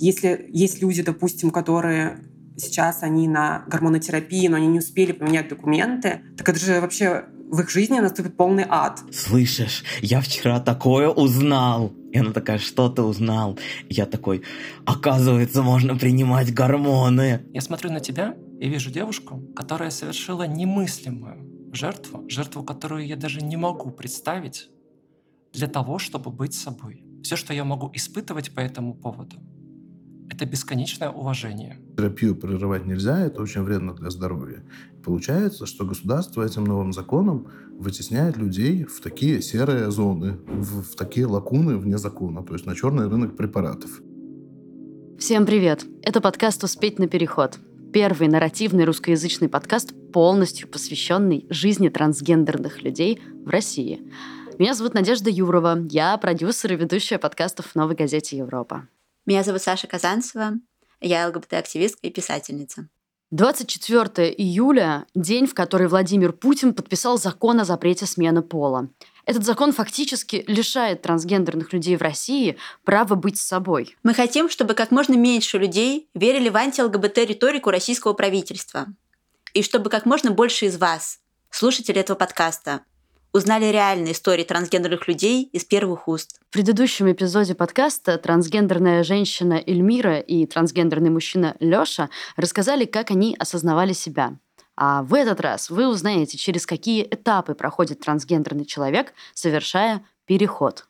Если есть люди, допустим, которые сейчас они на гормонотерапии, но они не успели поменять документы, так это же вообще в их жизни наступит полный ад. Слышишь, я вчера такое узнал. И она такая, что ты узнал? И я такой, оказывается, можно принимать гормоны. Я смотрю на тебя и вижу девушку, которая совершила немыслимую жертву, жертву, которую я даже не могу представить для того, чтобы быть собой. Все, что я могу испытывать по этому поводу, это бесконечное уважение. Терапию прерывать нельзя, это очень вредно для здоровья. Получается, что государство этим новым законом вытесняет людей в такие серые зоны, в, в такие лакуны вне закона, то есть на черный рынок препаратов. Всем привет! Это подкаст «Успеть на переход». Первый нарративный русскоязычный подкаст, полностью посвященный жизни трансгендерных людей в России. Меня зовут Надежда Юрова, я продюсер и ведущая подкастов в «Новой газете Европа». Меня зовут Саша Казанцева, я ЛГБТ-активистка и писательница. 24 июля – день, в который Владимир Путин подписал закон о запрете смены пола. Этот закон фактически лишает трансгендерных людей в России права быть собой. Мы хотим, чтобы как можно меньше людей верили в анти-ЛГБТ-риторику российского правительства. И чтобы как можно больше из вас, слушателей этого подкаста, узнали реальные истории трансгендерных людей из первых уст. В предыдущем эпизоде подкаста трансгендерная женщина Эльмира и трансгендерный мужчина Лёша рассказали, как они осознавали себя. А в этот раз вы узнаете, через какие этапы проходит трансгендерный человек, совершая переход.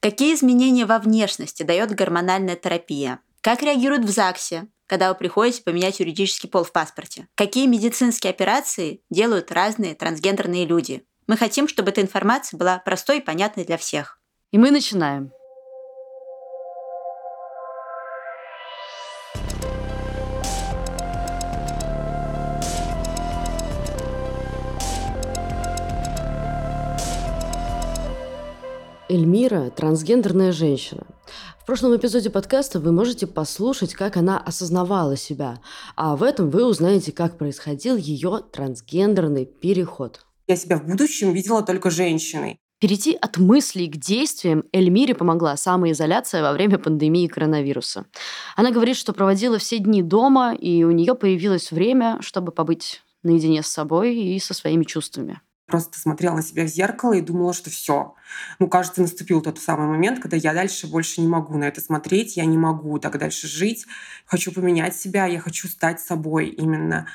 Какие изменения во внешности дает гормональная терапия? Как реагируют в ЗАГСе, когда вы приходите поменять юридический пол в паспорте? Какие медицинские операции делают разные трансгендерные люди? Мы хотим, чтобы эта информация была простой и понятной для всех. И мы начинаем. Эльмира – трансгендерная женщина. В прошлом эпизоде подкаста вы можете послушать, как она осознавала себя, а в этом вы узнаете, как происходил ее трансгендерный переход. Я себя в будущем видела только женщиной. Перейти от мыслей к действиям Эльмире помогла самоизоляция во время пандемии коронавируса. Она говорит, что проводила все дни дома, и у нее появилось время, чтобы побыть наедине с собой и со своими чувствами. Просто смотрела на себя в зеркало и думала, что все. Ну, кажется, наступил тот самый момент, когда я дальше больше не могу на это смотреть, я не могу так дальше жить. Хочу поменять себя, я хочу стать собой именно.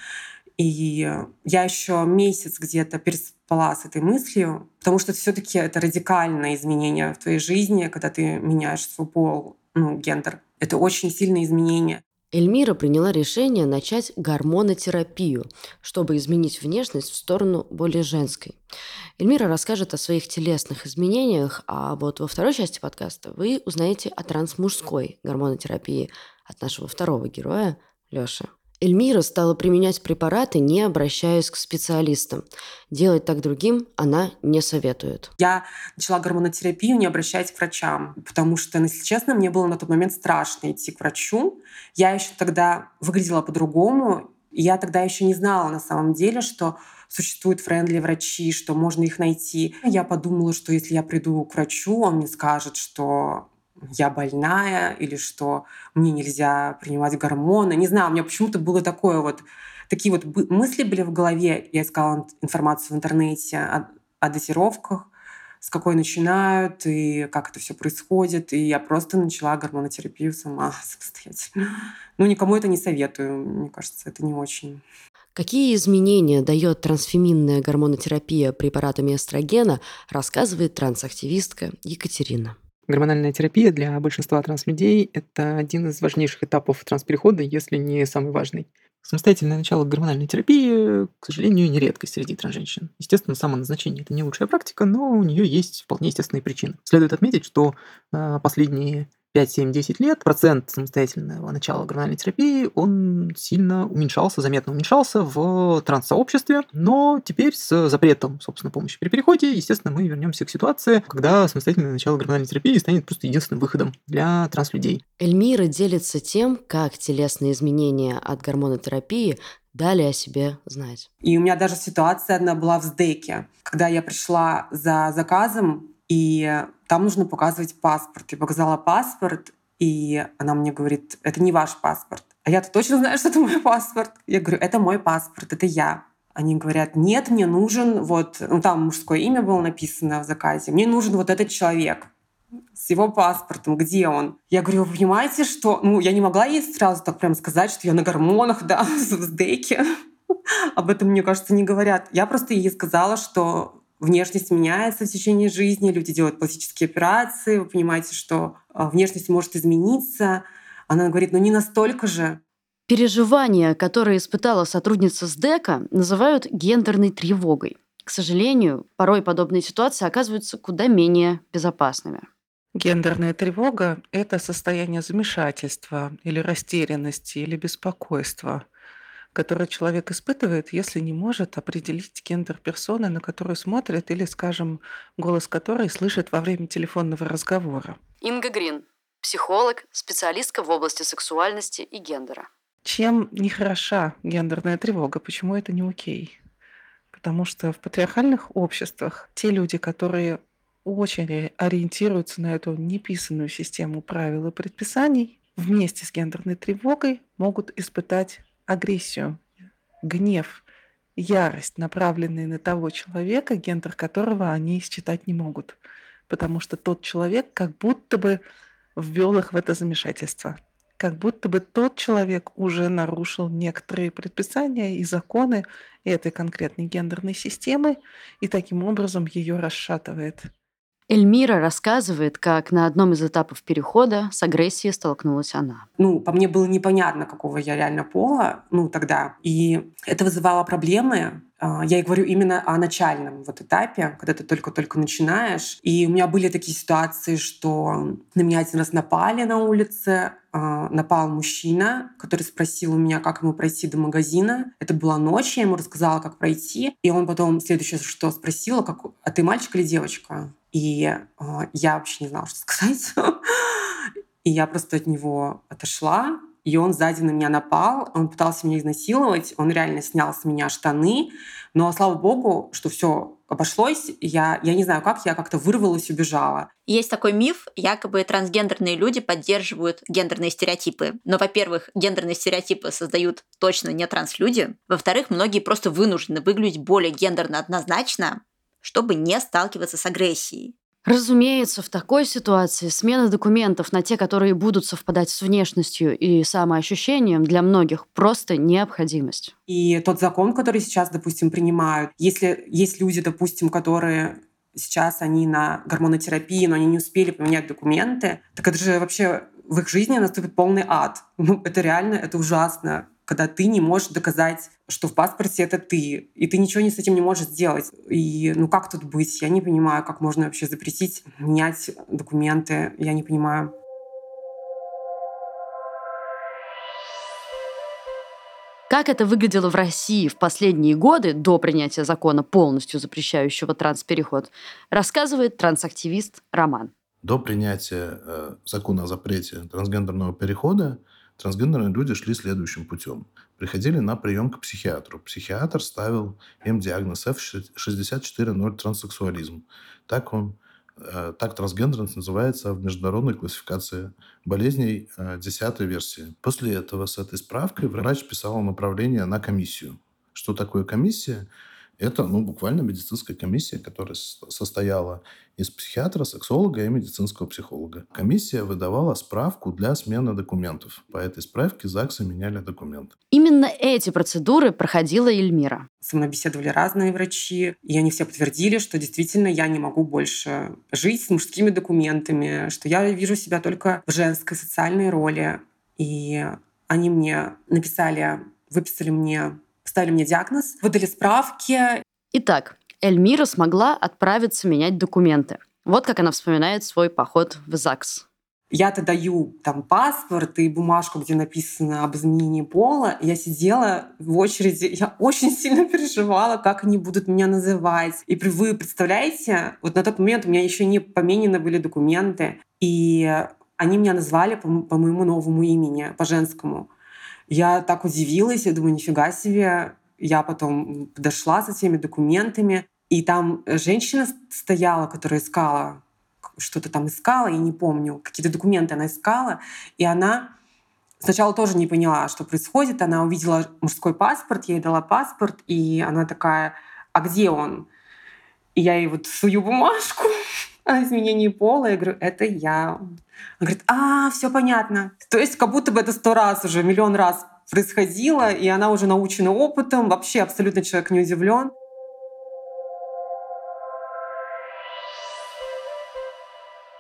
И я еще месяц где-то переспала с этой мыслью, потому что все-таки это радикальное изменение в твоей жизни, когда ты меняешь свой пол, ну, гендер. Это очень сильное изменение. Эльмира приняла решение начать гормонотерапию, чтобы изменить внешность в сторону более женской. Эльмира расскажет о своих телесных изменениях, а вот во второй части подкаста вы узнаете о трансмужской гормонотерапии от нашего второго героя Лёши. Эльмира стала применять препараты, не обращаясь к специалистам. Делать так другим она не советует. Я начала гормонотерапию, не обращаясь к врачам, потому что, ну, если честно, мне было на тот момент страшно идти к врачу. Я еще тогда выглядела по-другому, и я тогда еще не знала на самом деле, что существуют френдли врачи, что можно их найти. Я подумала, что если я приду к врачу, он мне скажет, что я больная или что мне нельзя принимать гормоны. Не знаю, у меня почему-то было такое вот, такие вот мысли были в голове. Я искала информацию в интернете о, о дозировках, с какой начинают и как это все происходит. И я просто начала гормонотерапию сама самостоятельно. Ну, никому это не советую. Мне кажется, это не очень Какие изменения дает трансфеминная гормонотерапия препаратами эстрогена, рассказывает трансактивистка Екатерина. Гормональная терапия для большинства транслюдей – это один из важнейших этапов трансперехода, если не самый важный. Самостоятельное начало гормональной терапии, к сожалению, не редкость среди трансженщин. Естественно, самоназначение – это не лучшая практика, но у нее есть вполне естественные причины. Следует отметить, что э, последние 5, 7, 10 лет процент самостоятельного начала гормональной терапии, он сильно уменьшался, заметно уменьшался в транс-сообществе, но теперь с запретом, собственно, помощи при переходе, естественно, мы вернемся к ситуации, когда самостоятельное начало гормональной терапии станет просто единственным выходом для транс-людей. Эльмира делится тем, как телесные изменения от гормонотерапии дали о себе знать. И у меня даже ситуация одна была в СДЭКе, когда я пришла за заказом и там нужно показывать паспорт. Я показала паспорт, И она мне говорит, это не ваш паспорт. А я-то точно знаю, что это мой паспорт. Я говорю, это мой паспорт, это я. Они говорят, нет, мне нужен вот, ну там мужское имя было написано в заказе, мне нужен вот этот человек с его паспортом, где он? Я говорю, вы понимаете, что... Ну, я не могла ей сразу так прям сказать, что я на гормонах, да, в деке. Об этом, мне кажется, не говорят. Я просто ей сказала, что внешность меняется в течение жизни, люди делают пластические операции, вы понимаете, что а, внешность может измениться. Она говорит, ну не настолько же. Переживания, которые испытала сотрудница с ДЭКа, называют гендерной тревогой. К сожалению, порой подобные ситуации оказываются куда менее безопасными. Гендерная тревога – это состояние замешательства или растерянности или беспокойства, которое человек испытывает, если не может определить гендер персоны, на которую смотрит, или, скажем, голос которой слышит во время телефонного разговора. Инга Грин, психолог, специалистка в области сексуальности и гендера. Чем не хороша гендерная тревога? Почему это не окей? Потому что в патриархальных обществах те люди, которые очень ориентируются на эту неписанную систему правил и предписаний, вместе с гендерной тревогой могут испытать агрессию, гнев, ярость, направленные на того человека, гендер которого они считать не могут. Потому что тот человек как будто бы ввел их в это замешательство. Как будто бы тот человек уже нарушил некоторые предписания и законы этой конкретной гендерной системы и таким образом ее расшатывает. Эльмира рассказывает, как на одном из этапов перехода с агрессией столкнулась она. Ну, по мне было непонятно, какого я реально пола, ну, тогда. И это вызывало проблемы. А, я и говорю именно о начальном вот этапе, когда ты только-только начинаешь. И у меня были такие ситуации, что на меня один раз напали на улице, а, напал мужчина, который спросил у меня, как ему пройти до магазина. Это была ночь, я ему рассказала, как пройти. И он потом следующее, что спросил, как, а ты мальчик или девочка? И э, я вообще не знала, что сказать. и я просто от него отошла, и он сзади на меня напал, он пытался меня изнасиловать, он реально снял с меня штаны, но слава богу, что все обошлось, я, я не знаю как, я как-то вырвалась, убежала. Есть такой миф, якобы трансгендерные люди поддерживают гендерные стереотипы. Но, во-первых, гендерные стереотипы создают точно не транслюди. Во-вторых, многие просто вынуждены выглядеть более гендерно однозначно, чтобы не сталкиваться с агрессией. Разумеется, в такой ситуации смена документов на те, которые будут совпадать с внешностью и самоощущением, для многих просто необходимость. И тот закон, который сейчас, допустим, принимают, если есть люди, допустим, которые сейчас они на гормонотерапии, но они не успели поменять документы, так это же вообще в их жизни наступит полный ад. Ну, это реально, это ужасно когда ты не можешь доказать, что в паспорте это ты, и ты ничего не с этим не можешь сделать. И ну как тут быть? Я не понимаю, как можно вообще запретить менять документы. Я не понимаю. Как это выглядело в России в последние годы до принятия закона, полностью запрещающего транспереход, рассказывает трансактивист Роман. До принятия э, закона о запрете трансгендерного перехода трансгендерные люди шли следующим путем. Приходили на прием к психиатру. Психиатр ставил им диагноз F64.0 транссексуализм. Так он э, так трансгендерность называется в международной классификации болезней 10 э, версии. После этого с этой справкой врач писал направление на комиссию. Что такое комиссия? Это, ну, буквально медицинская комиссия, которая состояла из психиатра, сексолога и медицинского психолога. Комиссия выдавала справку для смены документов. По этой справке ЗАГСы меняли документы. Именно эти процедуры проходила Эльмира. Со мной беседовали разные врачи, и они все подтвердили, что действительно я не могу больше жить с мужскими документами, что я вижу себя только в женской социальной роли. И они мне написали, выписали мне поставили мне диагноз, выдали справки. Итак, Эльмира смогла отправиться менять документы. Вот как она вспоминает свой поход в ЗАГС. Я-то даю там паспорт и бумажку, где написано об изменении пола. Я сидела в очереди, я очень сильно переживала, как они будут меня называть. И вы представляете, вот на тот момент у меня еще не поменены были документы, и они меня назвали по, по моему новому имени, по женскому. Я так удивилась, я думаю, нифига себе. Я потом подошла со всеми документами, и там женщина стояла, которая искала что-то там искала, я не помню, какие-то документы она искала, и она сначала тоже не поняла, что происходит. Она увидела мужской паспорт, я ей дала паспорт, и она такая, а где он? И я ей вот сую бумажку изменении пола. Я говорю, это я. Она говорит, а, все понятно. То есть как будто бы это сто раз уже, миллион раз происходило, и она уже научена опытом, вообще абсолютно человек не удивлен.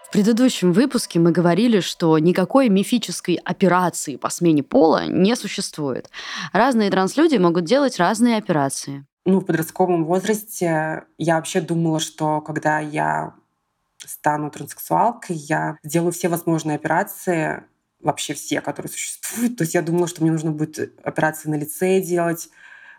В предыдущем выпуске мы говорили, что никакой мифической операции по смене пола не существует. Разные транслюди могут делать разные операции. Ну, в подростковом возрасте я вообще думала, что когда я стану транссексуалкой, я сделаю все возможные операции, вообще все, которые существуют. То есть я думала, что мне нужно будет операции на лице делать,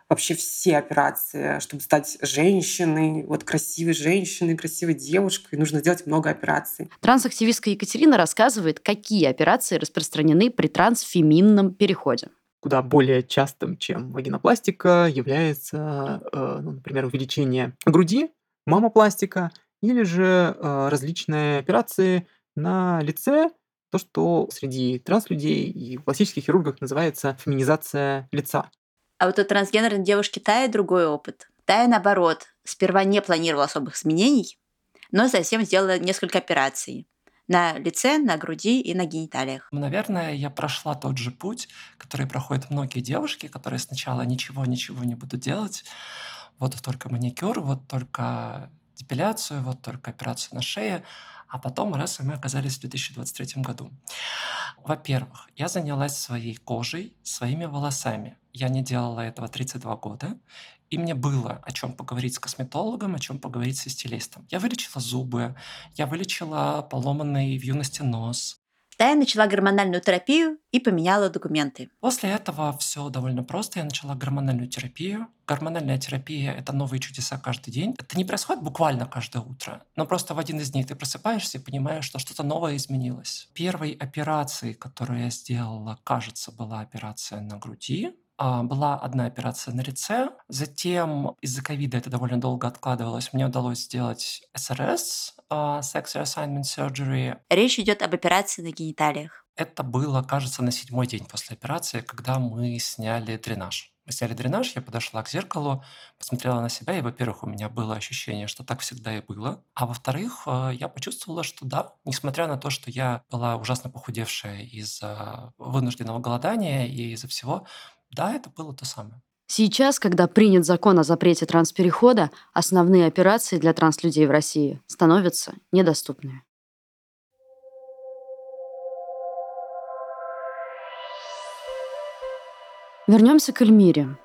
вообще все операции, чтобы стать женщиной, вот красивой женщиной, красивой девушкой. Нужно сделать много операций. Трансактивистка Екатерина рассказывает, какие операции распространены при трансфеминном переходе куда более частым, чем вагинопластика, является, э, ну, например, увеличение груди, мамопластика или же э, различные операции на лице, то, что среди транслюдей и пластических хирургов называется феминизация лица. А вот у трансгендерной девушки Тая другой опыт. Тая, наоборот, сперва не планировала особых изменений, но затем сделала несколько операций на лице, на груди и на гениталиях. Наверное, я прошла тот же путь, который проходят многие девушки, которые сначала ничего-ничего не будут делать. Вот только маникюр, вот только депиляцию, вот только операцию на шее, а потом раз, и мы оказались в 2023 году. Во-первых, я занялась своей кожей, своими волосами. Я не делала этого 32 года, и мне было о чем поговорить с косметологом, о чем поговорить со стилистом. Я вылечила зубы, я вылечила поломанный в юности нос, Тая начала гормональную терапию и поменяла документы. После этого все довольно просто. Я начала гормональную терапию. Гормональная терапия — это новые чудеса каждый день. Это не происходит буквально каждое утро, но просто в один из дней ты просыпаешься и понимаешь, что что-то новое изменилось. Первой операцией, которую я сделала, кажется, была операция на груди. А, была одна операция на лице, затем из-за ковида это довольно долго откладывалось. Мне удалось сделать СРС, uh, Sex Reassignment Surgery. Речь идет об операции на гениталиях. Это было, кажется, на седьмой день после операции, когда мы сняли дренаж. Мы сняли дренаж, я подошла к зеркалу, посмотрела на себя, и, во-первых, у меня было ощущение, что так всегда и было. А во-вторых, э, я почувствовала, что да, несмотря на то, что я была ужасно похудевшая из-за вынужденного голодания и из-за всего, да, это было то самое. Сейчас, когда принят закон о запрете трансперехода, основные операции для транслюдей в России становятся недоступными. Вернемся к Эльмире.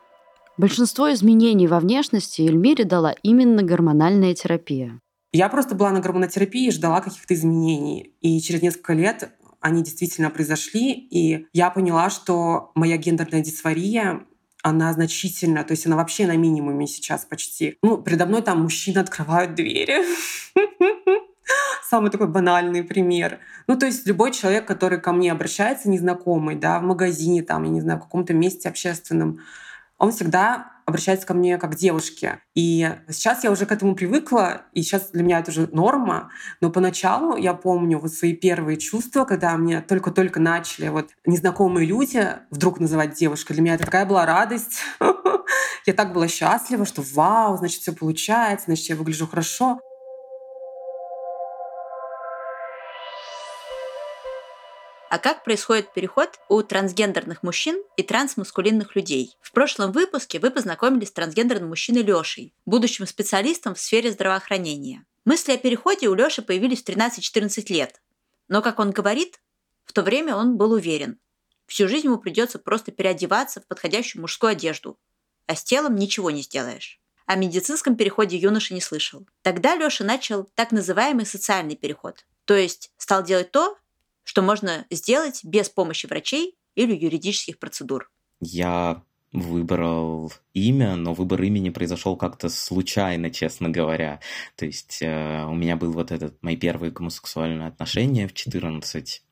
Большинство изменений во внешности Эльмире дала именно гормональная терапия. Я просто была на гормонотерапии и ждала каких-то изменений. И через несколько лет они действительно произошли, и я поняла, что моя гендерная дисфория она значительно, то есть она вообще на минимуме сейчас почти. Ну, передо мной там мужчины открывают двери. Самый такой банальный пример. Ну, то есть любой человек, который ко мне обращается, незнакомый, да, в магазине, там, я не знаю, в каком-то месте общественном, он всегда обращается ко мне как девушке. И сейчас я уже к этому привыкла, и сейчас для меня это уже норма. Но поначалу я помню вот свои первые чувства, когда мне только-только начали вот незнакомые люди вдруг называть девушкой. Для меня это такая была радость. Я так была счастлива, что вау, значит, все получается, значит, я выгляжу хорошо. А как происходит переход у трансгендерных мужчин и трансмаскулинных людей? В прошлом выпуске вы познакомились с трансгендерным мужчиной Лешей, будущим специалистом в сфере здравоохранения. Мысли о переходе у Леши появились в 13-14 лет. Но, как он говорит, в то время он был уверен. Всю жизнь ему придется просто переодеваться в подходящую мужскую одежду, а с телом ничего не сделаешь. О медицинском переходе юноша не слышал. Тогда Леша начал так называемый социальный переход. То есть стал делать то, что можно сделать без помощи врачей или юридических процедур. Я выбрал имя, но выбор имени произошел как-то случайно, честно говоря. То есть э, у меня был вот этот мои первые гомосексуальные отношения в 14.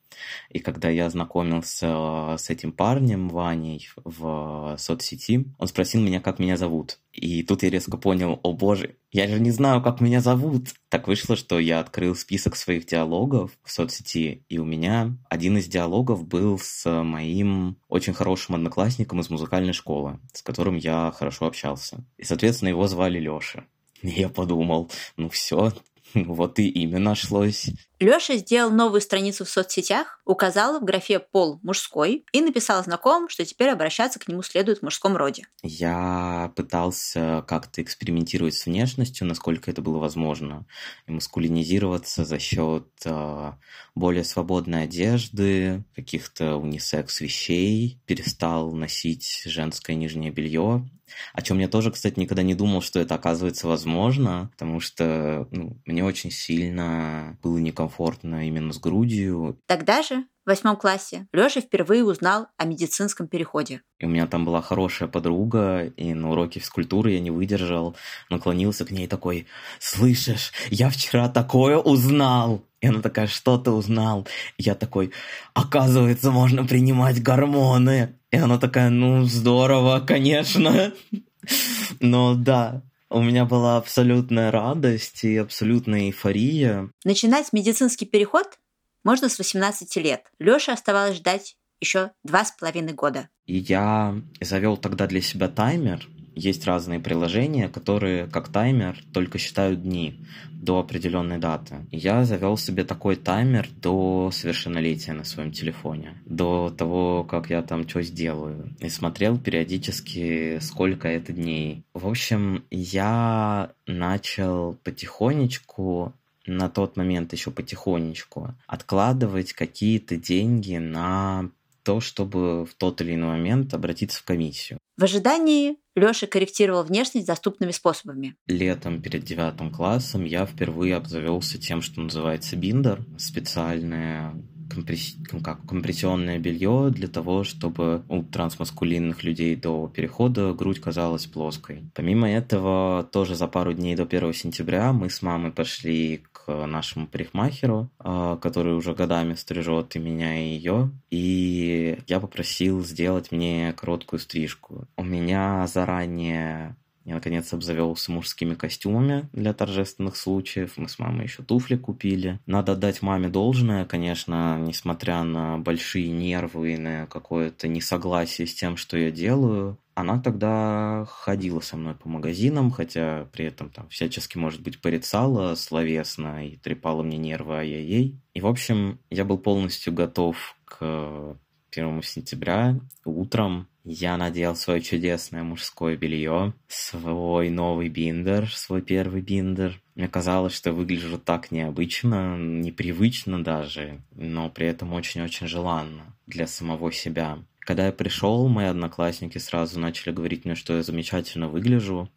И когда я знакомился с этим парнем, Ваней, в соцсети, он спросил меня, как меня зовут. И тут я резко понял, о боже, я же не знаю, как меня зовут. Так вышло, что я открыл список своих диалогов в соцсети, и у меня один из диалогов был с моим очень хорошим одноклассником из музыкальной школы, с которым я хорошо общался. И, соответственно, его звали Лёша. Я подумал, ну все, Вот и имя нашлось. Лёша сделал новую страницу в соцсетях, указал в графе «пол» мужской и написал знакомым, что теперь обращаться к нему следует в мужском роде. Я пытался как-то экспериментировать с внешностью, насколько это было возможно, и маскулинизироваться за счет э, более свободной одежды, каких-то унисекс вещей, перестал носить женское нижнее белье, о чем я тоже, кстати, никогда не думал, что это оказывается возможно, потому что ну, мне очень сильно было некомфортно именно с грудью. Тогда же, в восьмом классе, Лёша впервые узнал о медицинском переходе. И у меня там была хорошая подруга, и на уроке физкультуры я не выдержал, наклонился к ней такой, «Слышишь, я вчера такое узнал!» И она такая, что ты узнал? И я такой, оказывается, можно принимать гормоны. И она такая, ну, здорово, конечно. Но да, у меня была абсолютная радость и абсолютная эйфория. Начинать медицинский переход можно с 18 лет. Лёше оставалось ждать еще два с половиной года. И я завел тогда для себя таймер. Есть разные приложения, которые как таймер только считают дни до определенной даты. Я завел себе такой таймер до совершеннолетия на своем телефоне, до того, как я там что сделаю. И смотрел периодически, сколько это дней. В общем, я начал потихонечку на тот момент еще потихонечку откладывать какие-то деньги на то, чтобы в тот или иной момент обратиться в комиссию. В ожидании Лёша корректировал внешность доступными способами. Летом перед девятым классом я впервые обзавелся тем, что называется биндер. Специальное компресс... как, компрессионное белье для того, чтобы у трансмаскулинных людей до перехода грудь казалась плоской. Помимо этого, тоже за пару дней до 1 сентября мы с мамой пошли к нашему парикмахеру, а, который уже годами стрижет и меня, и ее. И я попросил сделать мне короткую стрижку. У меня заранее я, наконец, обзавелся мужскими костюмами для торжественных случаев. Мы с мамой еще туфли купили. Надо отдать маме должное, конечно, несмотря на большие нервы и на какое-то несогласие с тем, что я делаю. Она тогда ходила со мной по магазинам, хотя при этом там всячески, может быть, порицала словесно и трепала мне нервы ай-яй-яй. И, в общем, я был полностью готов к 1 сентября утром я надел свое чудесное мужское белье, свой новый биндер, свой первый биндер. Мне казалось, что выгляжу так необычно, непривычно даже, но при этом очень-очень желанно для самого себя. Когда я пришел, мои одноклассники сразу начали говорить мне, что я замечательно выгляжу.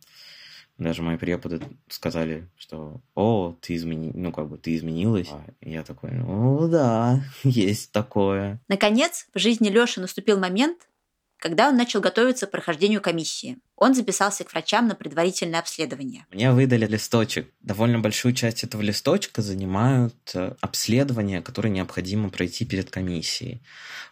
Даже мои преподы сказали, что «О, ты измени... ну как бы ты изменилась». А я такой «Ну да, есть такое». Наконец, в жизни Лёши наступил момент, когда он начал готовиться к прохождению комиссии. Он записался к врачам на предварительное обследование. Мне выдали листочек. Довольно большую часть этого листочка занимают э, обследования, которые необходимо пройти перед комиссией.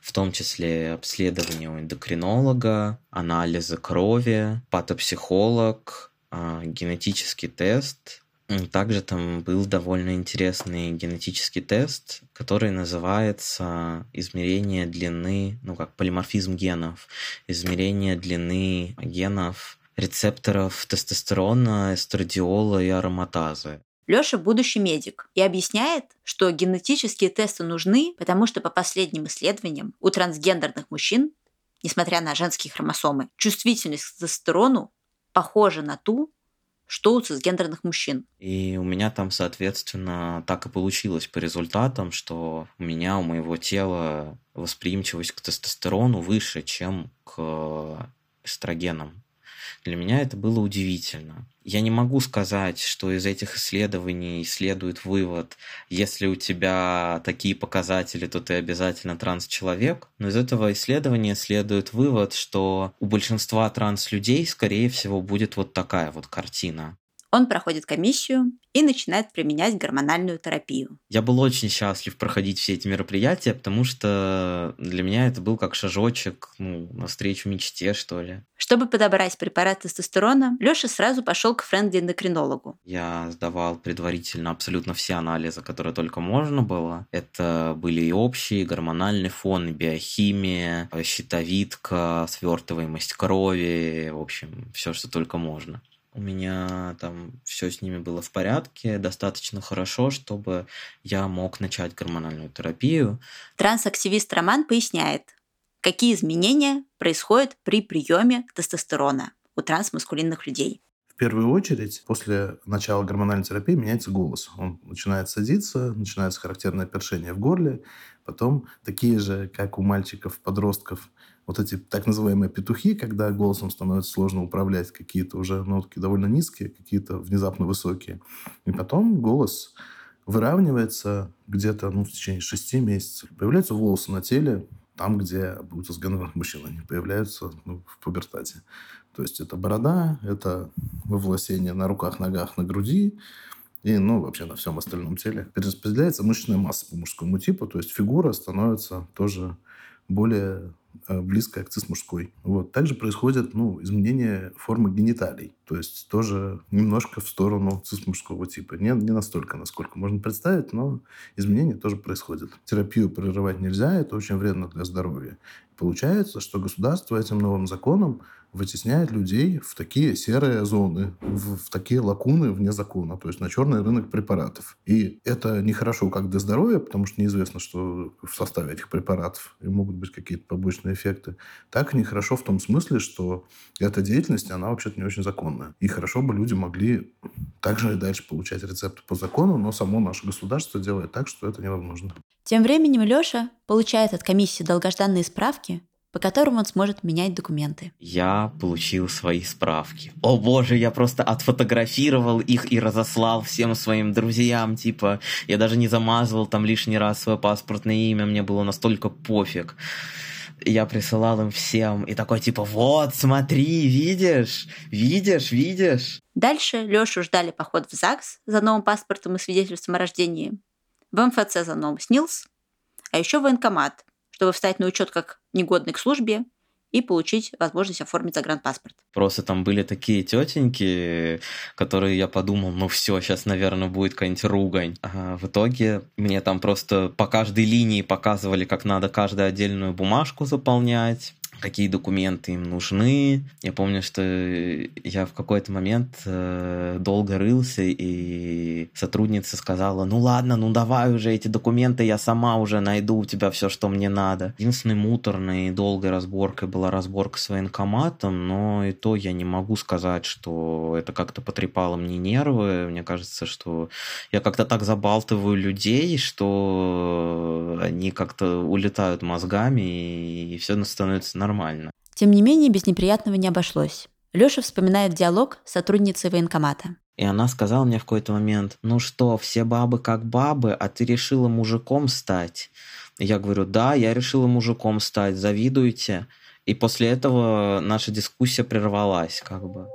В том числе обследование у эндокринолога, анализы крови, патопсихолог, э, генетический тест, также там был довольно интересный генетический тест, который называется измерение длины, ну как полиморфизм генов, измерение длины генов рецепторов тестостерона, эстрадиола и ароматазы. Лёша будущий медик и объясняет, что генетические тесты нужны, потому что по последним исследованиям у трансгендерных мужчин, несмотря на женские хромосомы, чувствительность к тестостерону похожа на ту, что у цисгендерных мужчин. И у меня там, соответственно, так и получилось по результатам, что у меня, у моего тела восприимчивость к тестостерону выше, чем к эстрогенам. Для меня это было удивительно. Я не могу сказать, что из этих исследований следует вывод, если у тебя такие показатели, то ты обязательно транс-человек. Но из этого исследования следует вывод, что у большинства транс-людей, скорее всего, будет вот такая вот картина. Он проходит комиссию и начинает применять гормональную терапию. Я был очень счастлив проходить все эти мероприятия, потому что для меня это был как шажочек ну, навстречу мечте, что ли. Чтобы подобрать препарат тестостерона, Лёша сразу пошел к френди-эндокринологу. Я сдавал предварительно абсолютно все анализы, которые только можно было. Это были и общие, и гормональный фон, и биохимия, щитовидка, свертываемость крови, в общем, все, что только можно. У меня там все с ними было в порядке, достаточно хорошо, чтобы я мог начать гормональную терапию. Трансактивист Роман поясняет, какие изменения происходят при приеме тестостерона у трансмаскулинных людей. В первую очередь, после начала гормональной терапии меняется голос. Он начинает садиться, начинается характерное першение в горле, потом такие же, как у мальчиков-подростков, вот эти так называемые петухи, когда голосом становится сложно управлять, какие-то уже нотки довольно низкие, какие-то внезапно высокие. И потом голос выравнивается где-то ну, в течение шести месяцев. Появляются волосы на теле, там, где у цисгендерных мужчин они появляются ну, в пубертате. То есть это борода, это вывласение на руках, ногах, на груди, и, ну, вообще на всем остальном теле. Перераспределяется мышечная масса по мужскому типу, то есть фигура становится тоже более близкая к цис-мужской. Вот. Также происходит ну, изменение формы гениталий. То есть тоже немножко в сторону цис-мужского типа. Не, не настолько, насколько можно представить, но изменения тоже происходят. Терапию прерывать нельзя, это очень вредно для здоровья. Получается, что государство этим новым законом вытесняет людей в такие серые зоны, в, в такие лакуны вне закона, то есть на черный рынок препаратов. И это нехорошо как для здоровья, потому что неизвестно, что в составе этих препаратов и могут быть какие-то побочные эффекты, так нехорошо в том смысле, что эта деятельность, она вообще-то не очень законная. И хорошо бы люди могли также и дальше получать рецепты по закону, но само наше государство делает так, что это невозможно. Тем временем Леша получает от комиссии долгожданные справки, по которым он сможет менять документы. Я получил свои справки. О боже, я просто отфотографировал их и разослал всем своим друзьям. Типа, я даже не замазывал там лишний раз свое паспортное имя, мне было настолько пофиг. Я присылал им всем и такой типа, вот, смотри, видишь, видишь, видишь. Дальше Лешу ждали поход в ЗАГС за новым паспортом и свидетельством о рождении, в МФЦ за новым СНИЛС, а еще в военкомат, чтобы встать на учет как негодный к службе и получить возможность оформить загранпаспорт. Просто там были такие тетеньки, которые я подумал, ну все, сейчас, наверное, будет какая-нибудь ругань. А в итоге мне там просто по каждой линии показывали, как надо каждую отдельную бумажку заполнять какие документы им нужны. Я помню, что я в какой-то момент э, долго рылся, и сотрудница сказала, ну ладно, ну давай уже эти документы, я сама уже найду у тебя все, что мне надо. Единственной муторной и долгой разборкой была разборка с военкоматом, но и то я не могу сказать, что это как-то потрепало мне нервы. Мне кажется, что я как-то так забалтываю людей, что они как-то улетают мозгами, и все становится нормально нормально. Тем не менее, без неприятного не обошлось. Лёша вспоминает диалог с сотрудницей военкомата. И она сказала мне в какой-то момент, ну что, все бабы как бабы, а ты решила мужиком стать? Я говорю, да, я решила мужиком стать, завидуете? И после этого наша дискуссия прервалась как бы.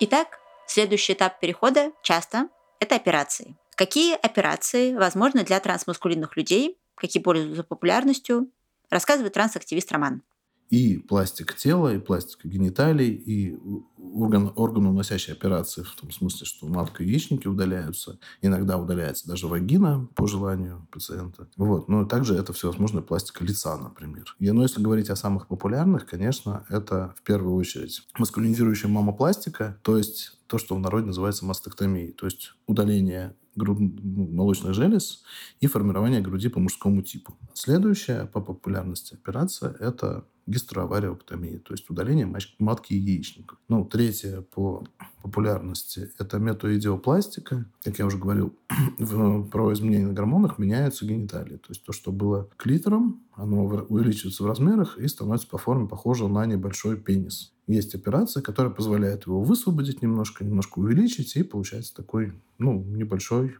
Итак, следующий этап перехода часто – это операции. Какие операции возможны для трансмаскулинных людей, какие пользуются популярностью, рассказывает трансактивист Роман. И пластик тела, и пластика гениталий, и орган, органоуносящие операции, в том смысле, что матка и яичники удаляются. Иногда удаляется даже вагина по желанию пациента. Вот. Но также это всевозможная пластика лица, например. И, но если говорить о самых популярных, конечно, это в первую очередь маскулинизирующая мамопластика, то есть то, что в народе называется мастектомией, то есть удаление груд... Ну, молочных желез и формирование груди по мужскому типу. Следующая по популярности операция – это гистероавариоктомия, то есть удаление матки яичников. Ну, третье по популярности – это метоидиопластика. Как я уже говорил, в, про изменения на гормонах меняются гениталии. То есть то, что было клитором, оно увеличивается в размерах и становится по форме похоже на небольшой пенис. Есть операция, которая позволяет его высвободить немножко, немножко увеличить, и получается такой, ну, небольшой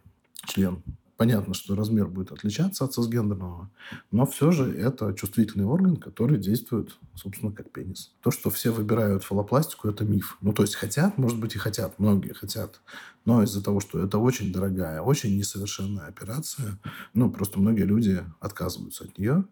член. Понятно, что размер будет отличаться от цисгендерного, но все же это чувствительный орган, который действует, собственно, как пенис. То, что все выбирают фалопластику, это миф. Ну, то есть хотят, может быть, и хотят, многие хотят. Но из-за того, что это очень дорогая, очень несовершенная операция, ну, просто многие люди отказываются от нее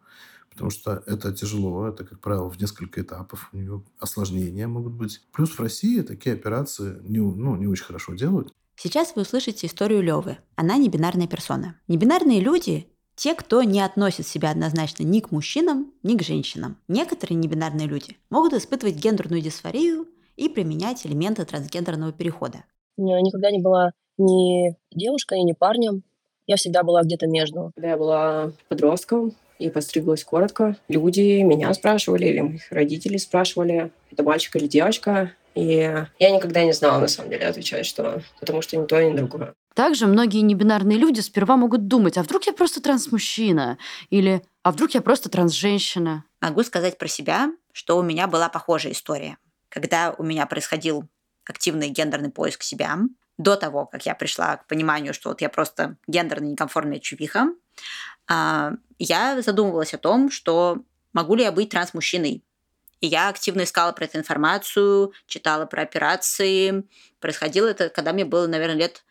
потому что это тяжело, это, как правило, в несколько этапов, у нее осложнения могут быть. Плюс в России такие операции не, ну, не очень хорошо делают. Сейчас вы услышите историю Левы. Она не бинарная персона. Небинарные люди – те, кто не относит себя однозначно ни к мужчинам, ни к женщинам. Некоторые небинарные люди могут испытывать гендерную дисфорию и применять элементы трансгендерного перехода. Я никогда не была ни девушкой, ни парнем. Я всегда была где-то между. Когда я была подростком и постриглась коротко, люди меня спрашивали или моих родителей спрашивали, это мальчик или девочка. И я никогда не знала, на самом деле, отвечать, что потому что ни то, ни другое. Также многие небинарные люди сперва могут думать, а вдруг я просто трансмужчина? Или а вдруг я просто трансженщина? Могу сказать про себя, что у меня была похожая история. Когда у меня происходил активный гендерный поиск себя, до того, как я пришла к пониманию, что вот я просто гендерно некомфортная чувиха, а, я задумывалась о том, что могу ли я быть трансмужчиной. И я активно искала про эту информацию, читала про операции. Происходило это, когда мне было, наверное, лет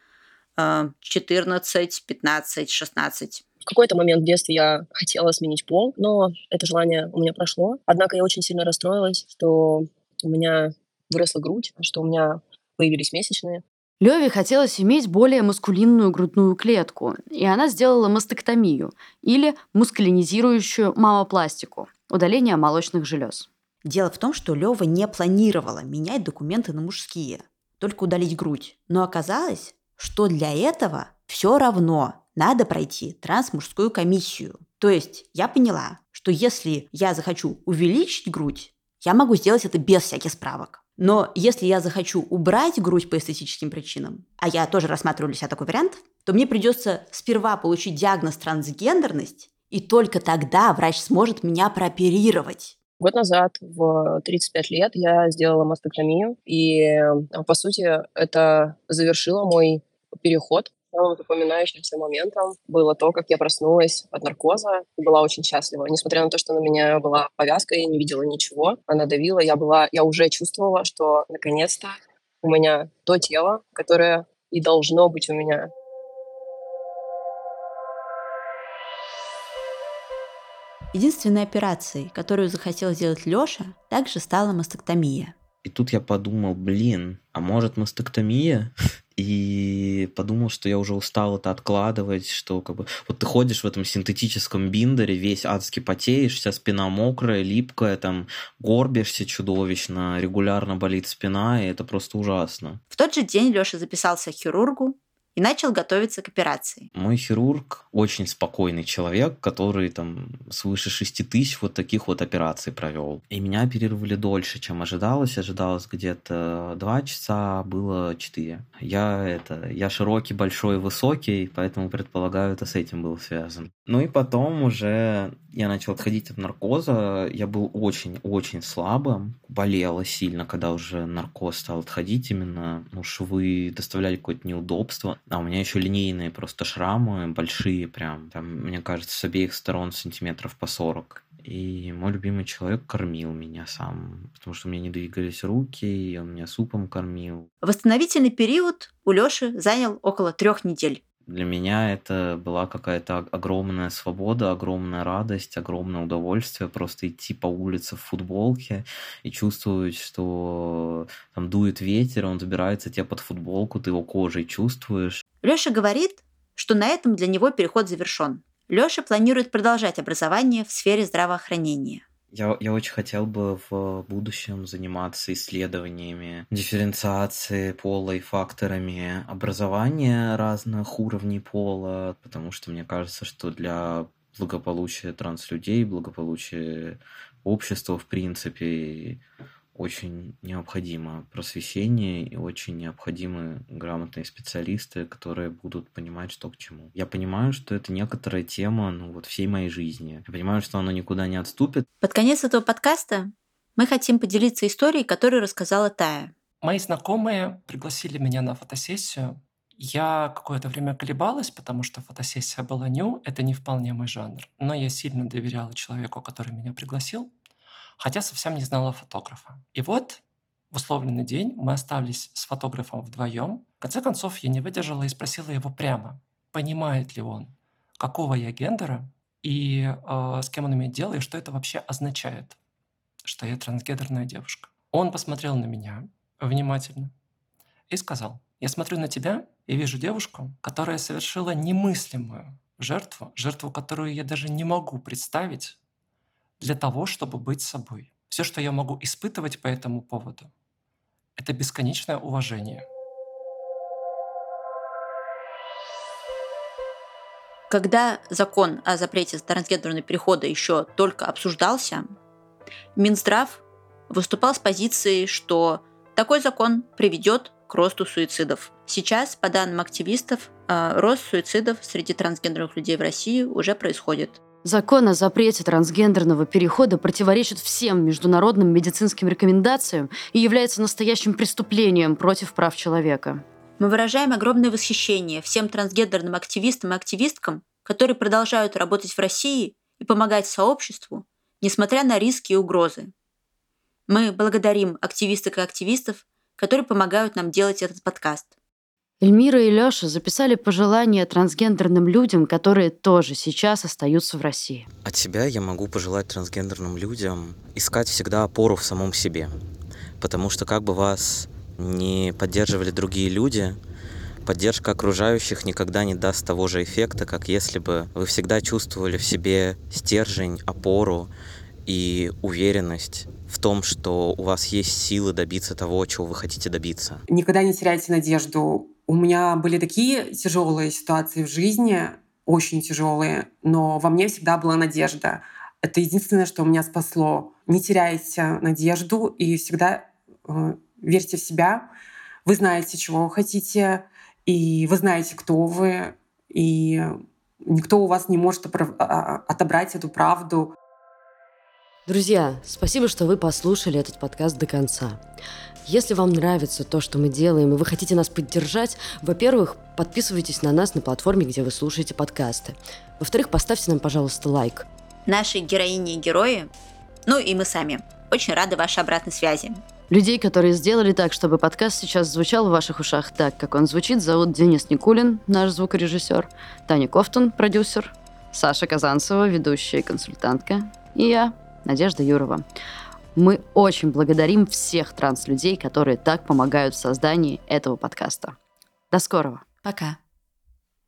14, 15, 16. В какой-то момент в детстве я хотела сменить пол, но это желание у меня прошло. Однако я очень сильно расстроилась, что у меня выросла грудь, что у меня появились месячные. Леве хотелось иметь более маскулинную грудную клетку, и она сделала мастектомию или мускулинизирующую мамопластику – удаление молочных желез. Дело в том, что Лева не планировала менять документы на мужские, только удалить грудь. Но оказалось, что для этого все равно надо пройти трансмужскую комиссию. То есть я поняла, что если я захочу увеличить грудь, я могу сделать это без всяких справок. Но если я захочу убрать грудь по эстетическим причинам, а я тоже рассматриваю для себя такой вариант, то мне придется сперва получить диагноз трансгендерность, и только тогда врач сможет меня прооперировать. Год назад, в 35 лет, я сделала мастектомию, и, э, по сути, это завершило мой переход. Самым запоминающимся моментом было то, как я проснулась от наркоза и была очень счастлива. Несмотря на то, что на меня была повязка, я не видела ничего. Она давила, я, была, я уже чувствовала, что наконец-то у меня то тело, которое и должно быть у меня. Единственной операцией, которую захотел сделать Лёша, также стала мастектомия. И тут я подумал, блин, а может мастектомия? И подумал, что я уже устал это откладывать, что как бы... Вот ты ходишь в этом синтетическом биндере, весь адски потеешь, вся спина мокрая, липкая, там горбишься чудовищно, регулярно болит спина, и это просто ужасно. В тот же день Лёша записался к хирургу, и начал готовиться к операции. Мой хирург очень спокойный человек, который там свыше 6 тысяч вот таких вот операций провел. И меня оперировали дольше, чем ожидалось. Ожидалось где-то 2 часа, было 4. Я это, я широкий, большой, высокий, поэтому предполагаю, это с этим было связано. Ну и потом уже я начал отходить от наркоза, я был очень-очень слабым, болело сильно, когда уже наркоз стал отходить, именно ну, швы доставляли какое-то неудобство, а у меня еще линейные просто шрамы, большие прям, там, мне кажется, с обеих сторон сантиметров по 40. И мой любимый человек кормил меня сам, потому что у меня не двигались руки, и он меня супом кормил. Восстановительный период у Лёши занял около трех недель. Для меня это была какая-то огромная свобода, огромная радость, огромное удовольствие просто идти по улице в футболке и чувствовать, что там дует ветер, он забирается тебе под футболку, ты его кожей чувствуешь. Лёша говорит, что на этом для него переход завершен. Лёша планирует продолжать образование в сфере здравоохранения. Я, я очень хотел бы в будущем заниматься исследованиями дифференциации пола и факторами образования разных уровней пола, потому что мне кажется, что для благополучия транслюдей, благополучия общества, в принципе, очень необходимо просвещение и очень необходимы грамотные специалисты, которые будут понимать, что к чему. Я понимаю, что это некоторая тема ну, вот всей моей жизни. Я понимаю, что она никуда не отступит. Под конец этого подкаста мы хотим поделиться историей, которую рассказала Тая. Мои знакомые пригласили меня на фотосессию Я какое-то время колебалась, потому что фотосессия была ню, это не вполне мой жанр. Но я сильно доверяла человеку, который меня пригласил, хотя совсем не знала фотографа. И вот в условленный день мы остались с фотографом вдвоем. В конце концов, я не выдержала и спросила его прямо, понимает ли он, какого я гендера и э, с кем он имеет дело, и что это вообще означает, что я трансгендерная девушка. Он посмотрел на меня внимательно и сказал, я смотрю на тебя и вижу девушку, которая совершила немыслимую жертву, жертву, которую я даже не могу представить для того, чтобы быть собой. Все, что я могу испытывать по этому поводу, это бесконечное уважение. Когда закон о запрете трансгендерного перехода еще только обсуждался, Минздрав выступал с позицией, что такой закон приведет к росту суицидов. Сейчас, по данным активистов, э, рост суицидов среди трансгендерных людей в России уже происходит. Закон о запрете трансгендерного перехода противоречит всем международным медицинским рекомендациям и является настоящим преступлением против прав человека. Мы выражаем огромное восхищение всем трансгендерным активистам и активисткам, которые продолжают работать в России и помогать сообществу, несмотря на риски и угрозы. Мы благодарим активисток и активистов которые помогают нам делать этот подкаст. Эльмира и Лёша записали пожелания трансгендерным людям, которые тоже сейчас остаются в России. От себя я могу пожелать трансгендерным людям искать всегда опору в самом себе. Потому что как бы вас не поддерживали другие люди, поддержка окружающих никогда не даст того же эффекта, как если бы вы всегда чувствовали в себе стержень, опору и уверенность в том, что у вас есть силы добиться того, чего вы хотите добиться. Никогда не теряйте надежду. У меня были такие тяжелые ситуации в жизни, очень тяжелые, но во мне всегда была надежда. Это единственное, что меня спасло. Не теряйте надежду и всегда э, верьте в себя. Вы знаете, чего вы хотите, и вы знаете, кто вы, и никто у вас не может а, отобрать эту правду. Друзья, спасибо, что вы послушали этот подкаст до конца. Если вам нравится то, что мы делаем, и вы хотите нас поддержать, во-первых, подписывайтесь на нас на платформе, где вы слушаете подкасты. Во-вторых, поставьте нам, пожалуйста, лайк. Наши героини и герои, ну и мы сами, очень рады вашей обратной связи. Людей, которые сделали так, чтобы подкаст сейчас звучал в ваших ушах так, как он звучит, зовут Денис Никулин, наш звукорежиссер, Таня Кофтун, продюсер, Саша Казанцева, ведущая и консультантка, и я, Надежда Юрова. Мы очень благодарим всех транслюдей, которые так помогают в создании этого подкаста. До скорого. Пока.